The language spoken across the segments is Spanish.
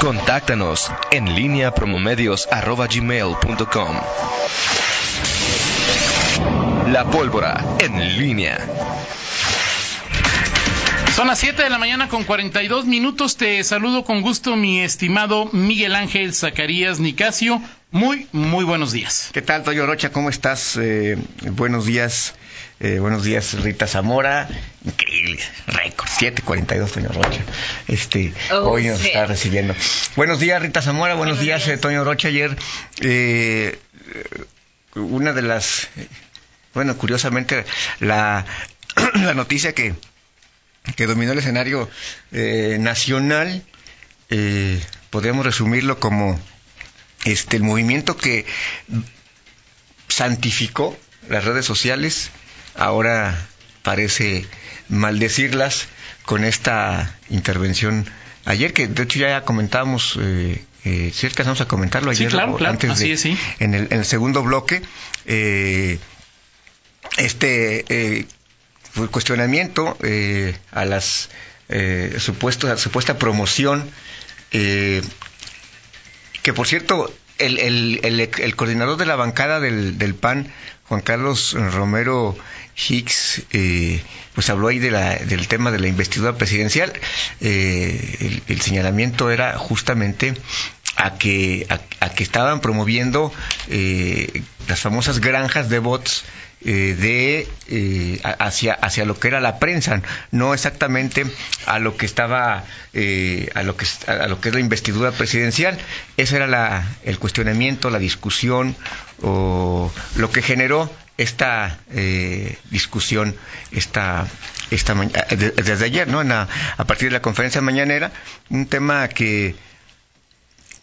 Contáctanos en línea promomedios.com. La pólvora en línea. Son las 7 de la mañana con 42 minutos. Te saludo con gusto, mi estimado Miguel Ángel Zacarías Nicasio. Muy, muy buenos días. ¿Qué tal, Toyo Rocha? ¿Cómo estás? Eh, buenos días. Eh, buenos días, Rita Zamora. Récord, 7.42, Toño Rocha. Este, Oh, hoy nos sí. está recibiendo. Buenos días, Rita Zamora. Buenos, Buenos días, días. eh, Toño Rocha. Ayer, eh, una de las, bueno, curiosamente, la, la noticia que, que dominó el escenario eh, nacional, podríamos resumirlo como este el movimiento que santificó las redes sociales, ahora parece maldecirlas con esta intervención ayer, que de hecho ya comentábamos, eh, eh, si alcanzamos a comentarlo Sí, ayer, claro, o claro, antes así de- es, sí. en, el, en el segundo bloque, eh, este eh, cuestionamiento eh, a las eh, supuestos, a la supuesta promoción eh, que por cierto, el, el, el, el coordinador de la bancada del, del PAN, Juan Carlos Romero Hicks, eh, pues habló ahí de la, del tema de la investidura presidencial. Eh, el, señalamiento era justamente a que, a, a que estaban promoviendo eh, las famosas granjas de bots eh, de eh, hacia hacia lo que era la prensa no exactamente a lo que estaba eh, a lo que a lo que es la investidura presidencial. Ese era la, el cuestionamiento la discusión o lo que generó esta eh, discusión esta esta desde ayer no En la- a partir de la conferencia mañanera un tema que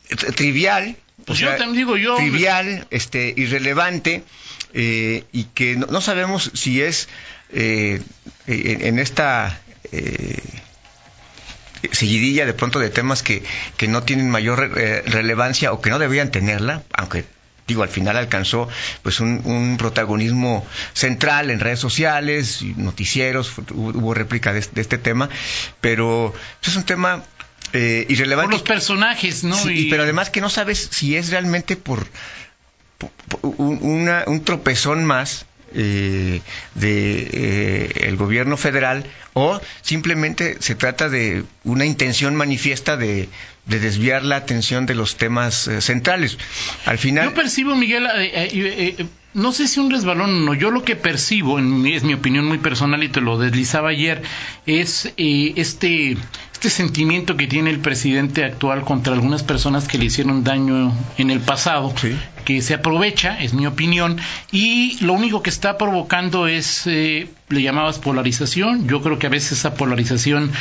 tri- trivial Pues yo te digo, yo- trivial este irrelevante eh, y que no, no sabemos si es eh, en, esta eh, seguidilla de pronto de temas que, que no tienen mayor eh, relevancia o que no deberían tenerla, aunque digo al final alcanzó pues un, un protagonismo central en redes sociales, noticieros, hubo, réplica de, de este tema, pero es un tema eh, Por los personajes, ¿no? Sí, y- pero además que no sabes si es realmente por, por- por un, una- un tropezón más eh, de eh, el gobierno federal o simplemente se trata de una intención manifiesta de, de desviar la atención de los temas eh, centrales. Al final, Yo percibo, Miguel, eh, no sé si un resbalón o no, yo lo que percibo, en es mi opinión muy personal y te lo deslizaba ayer, es este, este sentimiento que tiene el presidente actual contra algunas personas que le hicieron daño en el pasado, Sí. que se aprovecha, es mi opinión, y lo único que está provocando es, eh, le llamabas polarización, yo creo que a veces esa polarización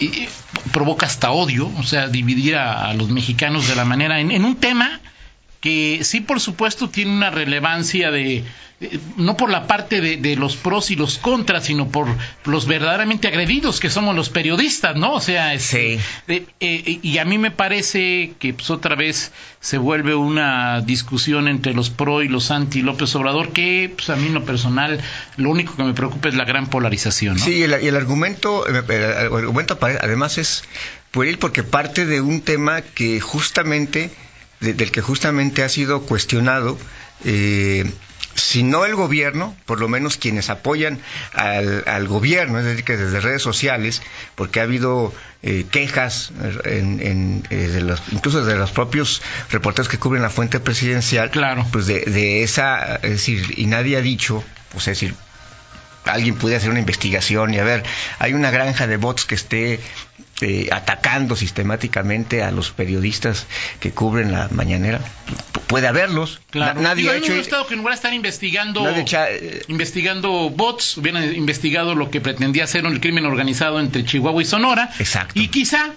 eh, eh, provoca hasta odio, o sea, dividir a, a los mexicanos de la manera, en, en un tema que sí, por supuesto, tiene una relevancia de, eh, no por la parte de, de los pros y los contras, sino por los verdaderamente agredidos que somos los periodistas, ¿no? O sea, es, Sí. eh, eh, y a mí me parece que pues, otra vez se vuelve una discusión entre los pro y los anti López Obrador, que pues, a mí en lo personal lo único que me preocupa es la gran polarización, ¿no? Sí, y el, y el argumento, el, el argumento apare- además es pueril porque parte de un tema que justamente, de- del que justamente ha sido cuestionado, eh, si no el gobierno, por lo menos quienes apoyan al, al gobierno, es decir, que desde redes sociales, porque ha habido eh, quejas, en, en, eh, de los, incluso de los propios reporteros que cubren la fuente presidencial, Claro. pues de, de esa, es decir, y nadie ha dicho, pues es decir, alguien puede hacer una investigación y a ver, hay una granja de bots que esté eh, atacando sistemáticamente a los periodistas que cubren la mañanera. P- puede haberlos. Claro. Na- nadie Digo, ha hecho. gustado que de estar investigando, echa- eh, investigando bots, hubieran investigado lo que pretendía ser el crimen organizado entre Chihuahua y Sonora. Exacto. Y quizá,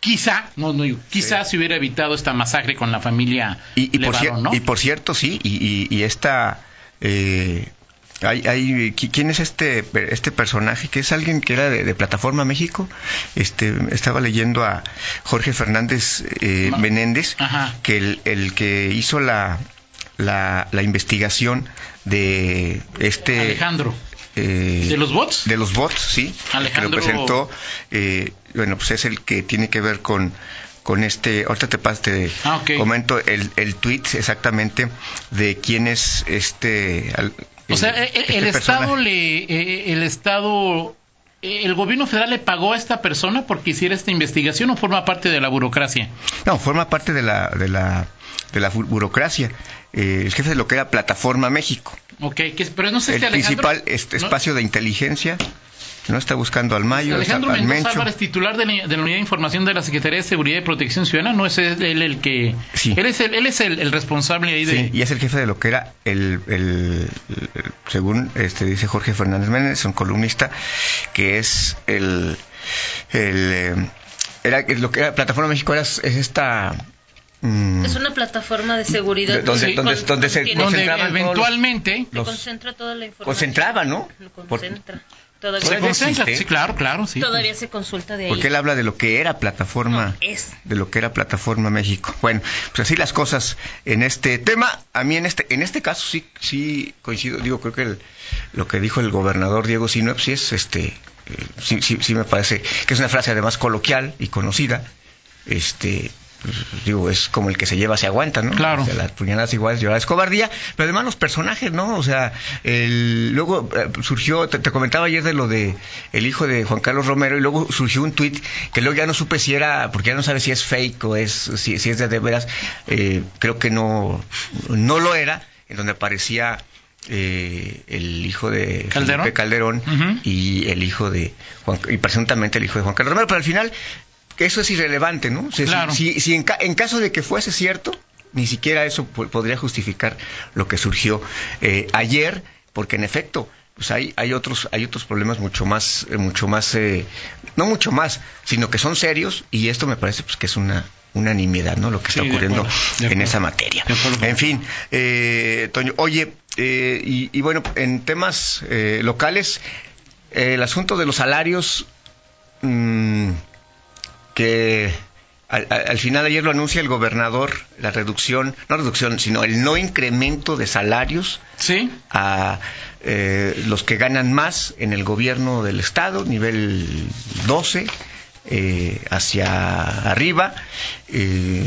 quizá, no, no quizá se hubiera evitado esta masacre con la familia Y, y por, Levarón, ¿no? y por cierto, sí, y, y- y esta... eh, hay, hay, qui- ¿Quién es este este personaje? Que es alguien que era de, de Plataforma México. Este Estaba leyendo a Jorge Fernández eh, Menéndez, Ajá. que el, el que hizo la, la, la investigación de este... Alejandro. eh, ¿De los bots? de los bots, sí. Alejandro- Que lo presentó. eh, bueno, pues es el que tiene que ver con con este, ahorita te, te Ah, comento el, el tweet exactamente de quién es este... al- O sea, eh, eh, este el Estado le, eh, el Estado, eh, el gobierno federal le pagó a esta persona porque hiciera esta investigación o forma parte de la burocracia. No, forma parte de la, de la, de la bu- burocracia. Eh, el jefe de lo que era Plataforma México. Ok, que, pero no sé el principal este, ¿no? espacio de inteligencia. No está buscando al Mayo, Alejandro está al Mendoza Mencho. Álvarez, titular de la, de la Unidad de Información de la Secretaría de Seguridad y Protección Ciudadana, no es él el que... Sí. Él es el, él es el, el responsable ahí de... Sí, y es el jefe de lo que era el, el- el- según este dice Jorge Fernández Méndez, un columnista, que es el, el eh, era lo que era Plataforma México era es esta mm, Es una plataforma de seguridad. De- donde- que donde- con- donde se- concentraban los- eventualmente... que los- concentra toda la información. concentraba, ¿no? Lo concentra. Todavía, concentra, existe. sí, claro, claro, sí. todavía se consulta de ahí. porque él habla de lo que era Plataforma No, es. de lo que era Plataforma México. Bueno, pues así las cosas en este tema. A mí en este en este caso sí sí coincido. Digo, creo que el- lo que dijo el gobernador Diego Sinop sí es este eh, sí, sí sí me parece que es una frase además coloquial y conocida. Este pues, digo, es como el que se lleva se aguanta, ¿no? Claro. O sea, las puñaladas iguales llorar es cobardía, pero además los personajes, ¿no? O sea, el, luego eh, surgió, te, te comentaba ayer de lo de el hijo de Juan Carlos Romero, y luego surgió un tuit que luego ya no supe si era, porque ya no sabe si es fake o es, si, si es de, de veras, eh, creo que no, no lo era, en donde aparecía eh, el hijo de Calderón. Felipe Calderón y el hijo de Juan, y presuntamente el hijo de Juan Carlos Romero, pero al final eso es irrelevante, ¿no? O sea, si- Claro. Si, si en, ca- en caso de que fuese cierto, ni siquiera eso po- podría justificar lo que surgió eh, ayer, porque en efecto, pues hay, hay otros hay otros problemas mucho más eh, mucho más eh, no mucho más, sino que son serios y esto me parece pues que es una una nimiedad, ¿no? Lo que Sí, está ocurriendo acuerdo, en esa materia. En fin, eh, Toño, oye, eh, y, y bueno, en temas eh, locales, el asunto de los salarios, mm, que al, al- al final ayer lo anuncia el gobernador, la reducción, no reducción, sino el no incremento de salarios Sí, a eh, los que ganan más en el gobierno del estado, nivel 12, eh, hacia arriba, eh,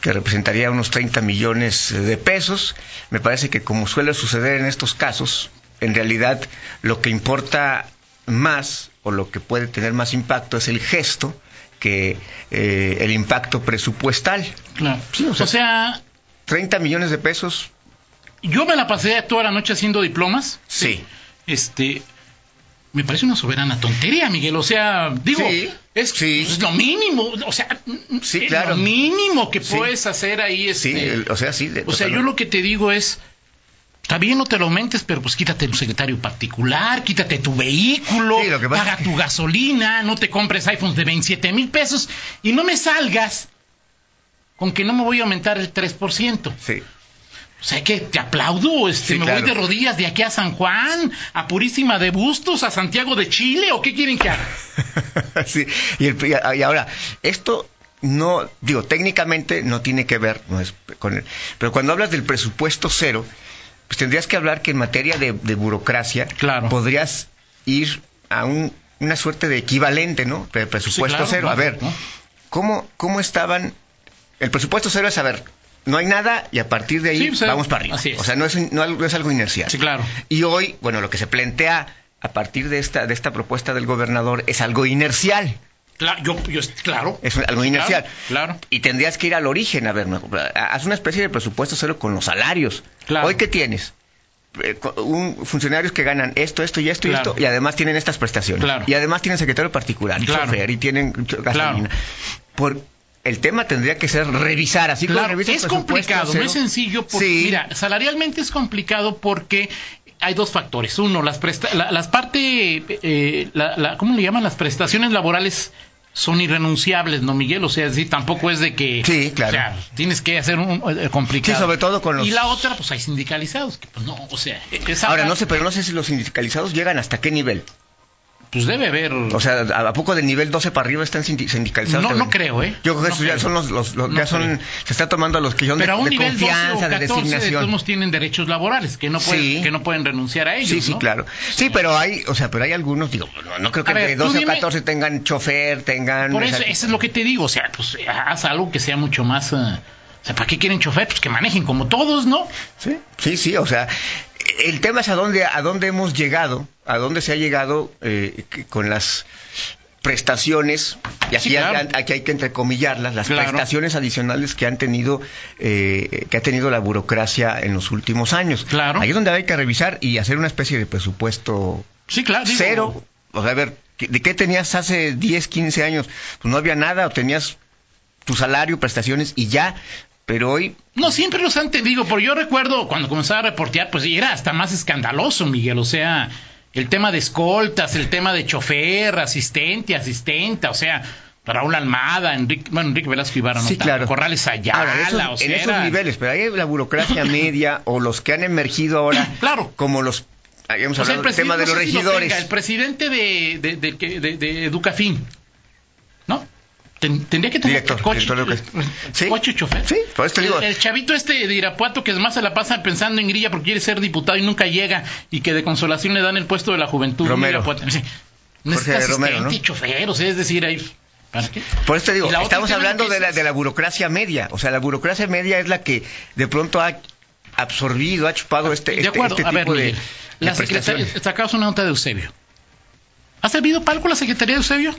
que representaría unos 30 millones de pesos. Me parece que como suele suceder en estos casos, en realidad lo que importa más o lo que puede tener más impacto es el gesto que eh, el impacto presupuestal. claro. Sí, o sea- o sea, 30 millones de pesos, yo me la pasé toda la noche haciendo diplomas. sí. Este, me parece una soberana tontería, Miguel. O sea, digo, Sí, es, sí. es lo mínimo. O sea, Sí, es claro. lo mínimo que puedes hacer ahí. Sí, Este, el- o sea, sí. de- o sea, yo lo que te digo es, está bien, no te lo aumentes, pero pues quítate tu secretario particular, quítate tu vehículo, Sí, paga tu gasolina, no te compres iPhones de 27 mil pesos y no me salgas con que no me voy a aumentar el 3%. Sí. O sea que te aplaudo, este, Sí, me claro. voy de rodillas de aquí a San Juan, a Purísima de Bustos, a Santiago de Chile, ¿o qué quieren que haga? sí. Y, el- y ahora, esto no, digo, técnicamente no tiene que ver no es con el, pero cuando hablas del presupuesto cero, pues tendrías que hablar que en materia de, de burocracia Claro. podrías ir a un- una suerte de equivalente, ¿no? De presupuesto claro, cero. A ver, no. ¿cómo, ¿cómo estaban? El presupuesto cero es, a ver, no hay nada y a partir de ahí Sí, vamos para arriba. O sea, no es, no algo- no es algo inercial. Sí, claro. Y hoy, bueno, lo que se plantea a partir de esta, de esta propuesta del gobernador es algo inercial. Cla- yo, yo, claro. Es algo Sí, inercial. Claro, claro. Y tendrías que ir al origen, a ver, haz una especie de presupuesto cero con los salarios. Claro. Hoy, ¿qué tienes? Eh, un, funcionarios que ganan esto, esto y esto Claro. y esto, y además tienen estas prestaciones. Claro. Y además tienen secretario particular, y Claro. chofer, y tienen gasolina. Claro. Por, el tema tendría que ser revisar, así Claro, es complicado, no es sencillo. Porque, Sí. Mira, salarialmente es complicado porque hay dos factores. Uno, las presta la- las parte, eh, la, la- ¿cómo le llaman? Las prestaciones laborales son irrenunciables, ¿no, Miguel? O sea, sí, tampoco es de que... Sí, claro. O sea, tienes que hacer un, eh, complicado. Sí, sobre todo con los- Y la otra, pues hay sindicalizados, que pues no, o sea... es Ahora, no sé, pero no sé si los sindicalizados llegan hasta qué nivel. Pues debe haber. O sea, ¿a poco del nivel 12 para arriba están sindi- sindicalizados? No, no creo, ¿eh? Yo creo que No ya son los, los- los- No ya son, creo. se está tomando a los que son de, pero a un de nivel 12 o confianza, 14 de de todos designación. tienen derechos laborales que no pueden, Sí. que no pueden renunciar a ellos. Sí, sí, ¿no? claro. Sí, pero hay, o sea, pero hay algunos, digo, no, no creo que ver, de tú 12 dime- o 14 tengan chofer, tengan... Por eso, eso es lo que te digo, o sea, pues haz algo que sea mucho más... eh, o sea, ¿para qué quieren chofer? Pues que manejen como todos, ¿no? Sí, sí, sí, o sea, el tema es a dónde, a dónde hemos llegado, a dónde se ha llegado eh, con las prestaciones, y aquí, Sí, claro. hay, aquí hay que entrecomillarlas, las Claro. prestaciones adicionales que han tenido, eh, que ha tenido la burocracia en los últimos años. Claro. Ahí es donde hay que revisar y hacer una especie de presupuesto Sí, claro. digo, cero. O sea, a ver, ¿qué- ¿de qué tenías hace 10, 15 años? Pues no había nada, o tenías tu salario, prestaciones y ya, pero hoy No, siempre los han tenido, porque yo recuerdo cuando comenzaba a reportear, pues era hasta más escandaloso, Miguel, o sea, el tema de escoltas, el tema de chofer, asistente, asistenta, o sea, Raúl Almada, Enrique, bueno, Enrique Velasco Ibarra, no Sí, claro. Corrales Ayala, Ahora, en esos, o sea, en esos era- niveles, pero hay la burocracia media o los que han emergido ahora, Claro. como los, habíamos o sea, el hablado del tema de no los si lo regidores. tenga, el presidente de, de, de, de- Educafin, ¿no? Ten- tendría que tener Director, coche, director. Sí. coche chofer. Sí, por eso te digo. El, el chavito este de Irapuato que más se la pasa pensando en grilla porque quiere ser diputado y nunca llega y que de consolación le dan el puesto de la juventud. Romero. Sí. Es asistente Romero, ¿no? chofer, o sea, es decir, ahí... Por eso te digo, la estamos hablando de la, de la burocracia media. O sea, la burocracia media es la que de pronto ha absorbido, ha chupado este, de este- acuerdo, este a ver, tipo de, Miguel, de la secretaria, sacamos una nota de Eusebio. ¿Ha servido para algo la Secretaría de Eusebio?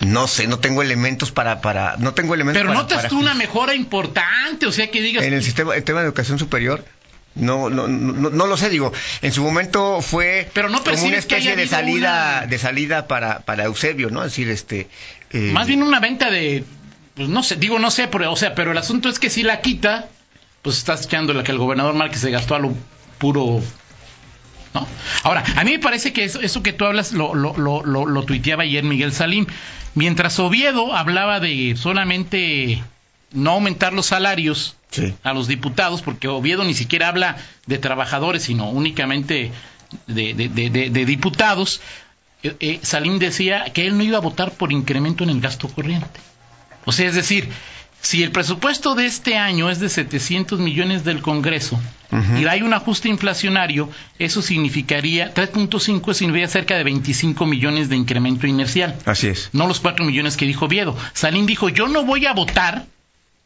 No sé, no tengo elementos para, para no tengo elementos Pero para, notas para tú una mejora importante, o sea, que digas... en el sistema, el tema de educación superior. No, no, no, no lo sé, digo, en su momento fue Pero no como una especie de salida, una- de salida para, para Eusebio, ¿no? Es decir, este eh, Más bien una venta de, pues no sé, digo no sé, pero, o sea, pero el asunto es que si la quita, pues estás echando la que el gobernador Márquez se gastó a lo puro, ¿no? Ahora, a mí me parece que eso, eso que tú hablas lo, lo, lo, lo, lo tuiteaba ayer Miguel Salim. Mientras Oviedo hablaba de solamente no aumentar los salarios Sí. a los diputados, porque Oviedo ni siquiera habla de trabajadores, sino únicamente de, de- de- de- de diputados, eh, eh, Salim decía que él no iba a votar por incremento en el gasto corriente. O sea, es decir, si el presupuesto de este año es de 700 millones del Congreso y hay un ajuste inflacionario, eso significaría, 3.5 significaría cerca de 25 millones de incremento inercial Así es. no los cuatro millones que dijo Viedo. Salim dijo, yo no voy a votar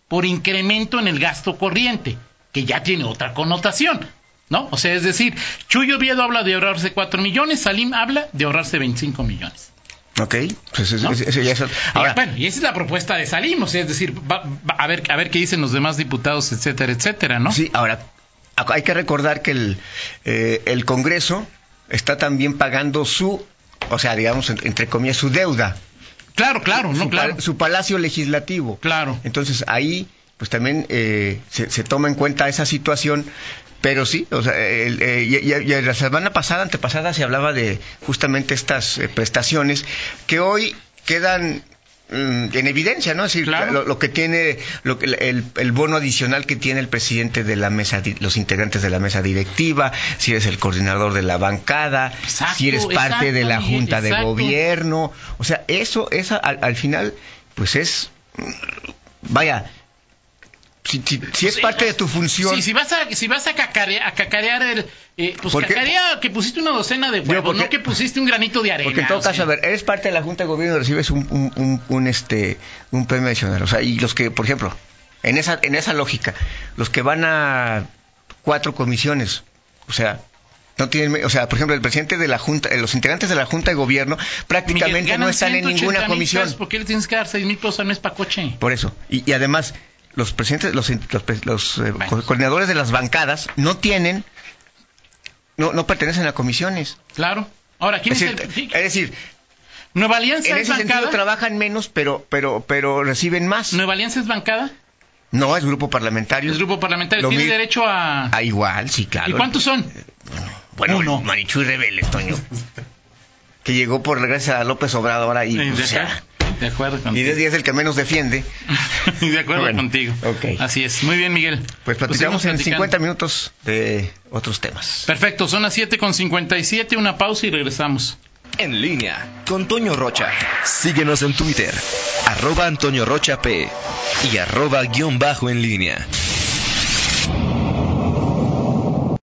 por incremento en el gasto corriente, que ya tiene otra connotación, ¿no? O sea, es decir, Chuyo Viedo habla de ahorrarse cuatro millones, Salim habla de ahorrarse 25 millones. Ok, pues eso, ¿No? eso- eso ya es- Y, bueno, y esa es la propuesta de Salim, o sea, es decir, va- va- a, ver, a ver qué dicen los demás diputados, etcétera, etcétera, ¿no? Sí, ahora, hay que recordar que el, eh, el Congreso está también pagando su, o sea, digamos, en- entre comillas, su deuda, Claro, claro, no, su, claro. su palacio legislativo. Claro. Entonces ahí, pues también eh, se, se toma en cuenta esa situación. Pero sí, o sea, el- eh, y- la semana pasada, antepasada, se hablaba de justamente estas eh, prestaciones que hoy quedan mm, en evidencia, ¿no? Es decir, Claro. lo, lo que tiene, lo que, el, el bono adicional que tiene el presidente de la mesa, los integrantes de la mesa directiva, si eres el coordinador de la bancada, Exacto, si eres parte de la exacto, junta de gobierno, o sea, eso, esa al, al final, pues es, vaya, si, si- si es parte de tu función, Sí, si vas a, si vas a, cacarea- a cacarear el... eh, pues cacarea que pusiste una docena de huevos, porque- no que pusiste un granito de arena. Porque en todo sea. caso, a ver, eres parte de la Junta de Gobierno y recibes un, un, un- un, este, un premio adicional. O sea, y los que, por ejemplo, en esa, en esa lógica, los que van a cuatro comisiones, o sea, no tienen, o sea, por ejemplo, el presidente de la Junta, eh, los integrantes de la Junta de Gobierno prácticamente Miguel, no están en 180 ninguna comisión. ¿Por qué le tienes que dar 6 mil pesos al mes para coche? Por eso. Y, y además, los presidentes, los, los, eh, coordinadores de las bancadas no tienen, no, no pertenecen a comisiones. Claro. Ahora, ¿quién Es es, decir, el... es decir, ¿Nueva Alianza en es ese sentido trabajan menos, pero, pero, pero reciben más. ¿Nueva Alianza es bancada? No, es grupo parlamentario. Es grupo parlamentario. Lo Tiene mi- derecho a... Ah, igual, sí, claro. ¿Y cuántos son? Bueno, Uno. Marichuy Rebeles, Toño. que llegó por gracias a López Obrador ahí. Sí, o sea. De acuerdo Y contigo. Desi es el que menos defiende. de acuerdo Bueno, contigo. ok. Así es. Muy bien, Miguel. Pues platicamos seguimos en platicando. 50 minutos de otros temas. Perfecto, son las 7 con 57, una pausa y regresamos. En línea con Toño Rocha. Síguenos en Twitter, arroba Antonio Rocha P y arroba guion bajo en línea.